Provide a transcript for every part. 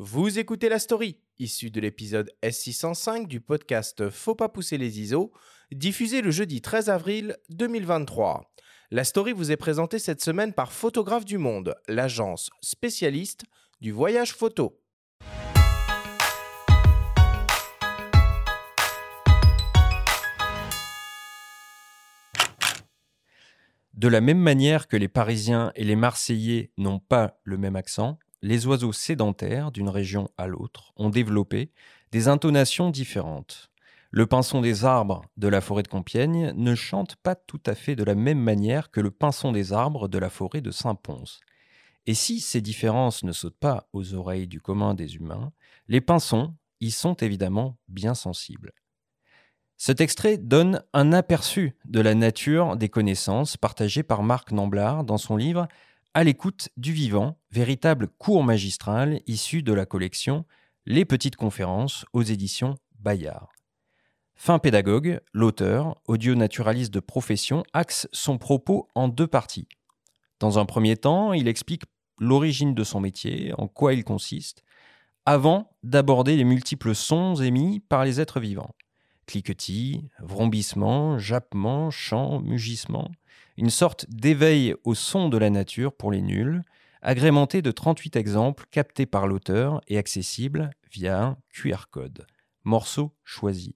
Vous écoutez la story, issue de l'épisode S605 du podcast Faut pas pousser les ISO, diffusé le jeudi 13 avril 2023. La story vous est présentée cette semaine par Photographe du Monde, l'agence spécialiste du voyage photo. De la même manière que les Parisiens et les Marseillais n'ont pas le même accent, les oiseaux sédentaires d'une région à l'autre ont développé des intonations différentes. Le pinson des arbres de la forêt de Compiègne ne chante pas tout à fait de la même manière que le pinson des arbres de la forêt de Saint-Pons. Et si ces différences ne sautent pas aux oreilles du commun des humains, les pinsons y sont évidemment bien sensibles. Cet extrait donne un aperçu de la nature des connaissances partagées par Marc Namblard dans son livre à l'écoute du vivant, véritable cours magistral issu de la collection Les Petites Conférences aux éditions Bayard. Fin pédagogue, l'auteur, audio-naturaliste de profession, axe son propos en deux parties. Dans un premier temps, il explique l'origine de son métier, en quoi il consiste, avant d'aborder les multiples sons émis par les êtres vivants. Cliquetis, vrombissements, jappements, chants, mugissements une sorte d'éveil au son de la nature pour les nuls, agrémenté de 38 exemples captés par l'auteur et accessibles via un QR code. Morceau choisi.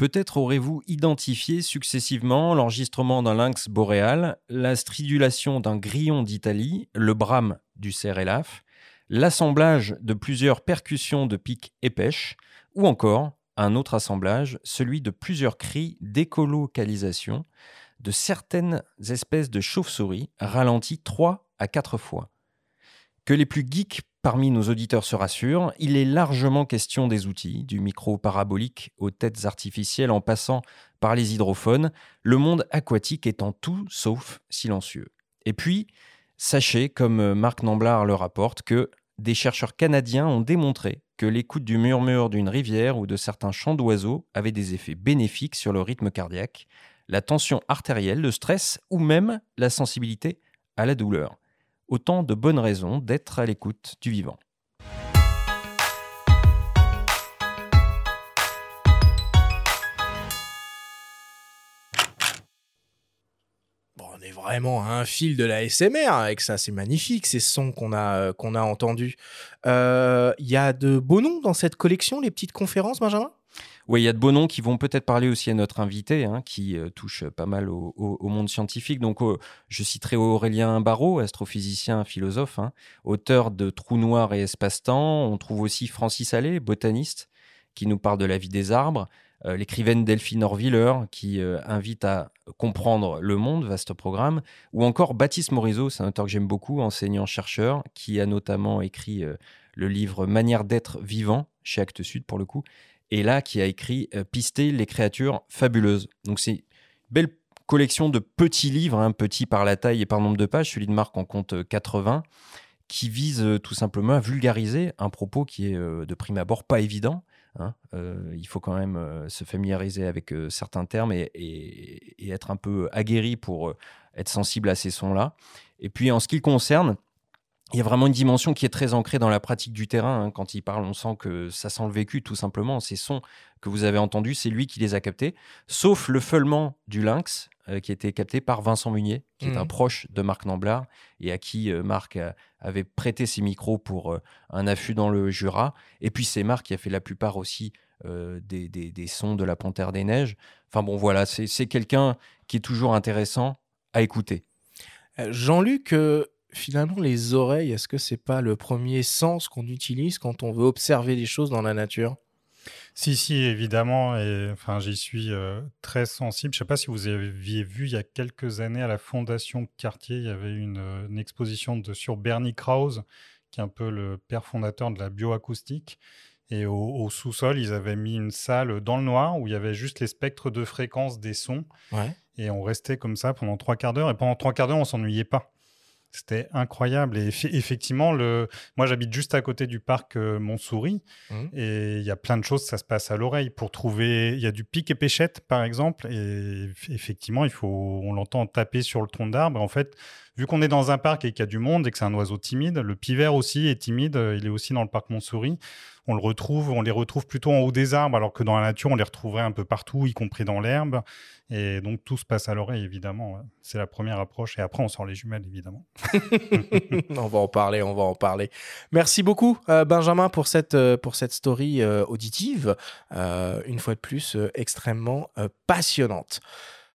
Peut-être aurez-vous identifié successivement l'enregistrement d'un lynx boréal, la stridulation d'un grillon d'Italie, le brame du cerf l'assemblage de plusieurs percussions de pics et pêche, ou encore un autre assemblage, celui de plusieurs cris d'écolocalisation de certaines espèces de chauves-souris ralenties trois à quatre fois. Que les plus geeks parmi nos auditeurs se rassurent, il est largement question des outils, du micro parabolique aux têtes artificielles en passant par les hydrophones, le monde aquatique étant tout sauf silencieux. Et puis, sachez, comme Marc Namblard le rapporte, que des chercheurs canadiens ont démontré que l'écoute du murmure d'une rivière ou de certains chants d'oiseaux avait des effets bénéfiques sur le rythme cardiaque, la tension artérielle, le stress ou même la sensibilité à la douleur autant de bonnes raisons d'être à l'écoute du vivant. on est vraiment à un fil de la SMR avec ça, c'est magnifique ces sons qu'on a, euh, entendus. Il euh, y a de beaux noms dans cette collection, les petites conférences, Benjamin? Oui, il y a de beaux noms qui vont peut-être parler aussi à notre invité, hein, qui euh, touche pas mal au, monde scientifique. Donc, euh, je citerai Aurélien Barraud, astrophysicien, philosophe, hein, auteur de Trous noirs et espace-temps. On trouve aussi Francis Allais, botaniste, qui nous parle de la vie des arbres. Euh, l'écrivaine Delphine Orviller, qui invite à comprendre le monde, vaste programme. Ou encore Baptiste Morisot, c'est un auteur que j'aime beaucoup, enseignant-chercheur, qui a notamment écrit le livre Manière d'être vivant, chez Actes Sud pour le coup, et là qui a écrit euh, Pister les créatures fabuleuses. Donc c'est une belle collection de petits livres, hein, petits par la taille et par nombre de pages. Celui de Marc en compte 80, euh, qui vise euh, tout simplement à vulgariser un propos qui est de prime abord pas évident, Hein. il faut quand même se familiariser avec certains termes et, et, être un peu aguerri pour être sensible à ces sons-là. Et puis en ce qui le concerne, il y a vraiment une dimension qui est très ancrée dans la pratique du terrain. Hein. Quand il parle, on sent que ça sent le vécu, tout simplement. Ces sons que vous avez entendus, c'est lui qui les a captés, sauf le feulement du lynx, euh, qui a été capté par Vincent Munier, qui est un mmh. proche de Marc Namblard et à qui euh, Marc avait prêté ses micros pour euh, un affût dans le Jura. Et puis c'est Marc qui a fait la plupart aussi des, des, sons de la Panthère des Neiges. Enfin bon, voilà, c'est quelqu'un qui est toujours intéressant à écouter. Jean-Luc, finalement, les oreilles, est-ce que c'est pas le premier sens qu'on utilise quand on veut observer des choses dans la nature? Si, si, évidemment. Et enfin, j'y suis euh, très sensible. Je ne sais pas si vous aviez vu il y a quelques années à la Fondation Cartier, il y avait une, euh, exposition de, sur Bernie Krause, qui est un peu le père fondateur de la bioacoustique. Et au, sous-sol, ils avaient mis une salle dans le noir où il y avait juste les spectres de fréquence des sons. Et on restait comme ça pendant trois quarts d'heure. Et pendant trois quarts d'heure, on s'ennuyait pas. C'était incroyable. Et effectivement, le... moi, j'habite juste à côté du parc euh, Montsouris. Mmh. Et il y a plein de choses, ça se passe à l'oreille. Pour trouver. Il y a du pic et pêchette, par exemple. Et effectivement, il faut... on l'entend taper sur le tronc d'arbre. En fait, vu qu'on est dans un parc et qu'il y a du monde et que c'est un oiseau timide, le pivert aussi est timide. Il est aussi dans le parc Montsouris on le retrouve, on les retrouve plutôt en haut des arbres, alors que dans la nature, on les retrouverait un peu partout, y compris dans l'herbe. Et donc tout se passe à l'oreille, évidemment. C'est la première approche. Et après, on sort les jumelles, évidemment. on va en parler, on va en parler. Merci beaucoup, euh, Benjamin, pour cette, euh, pour cette story euh, auditive. une fois de plus, extrêmement passionnante.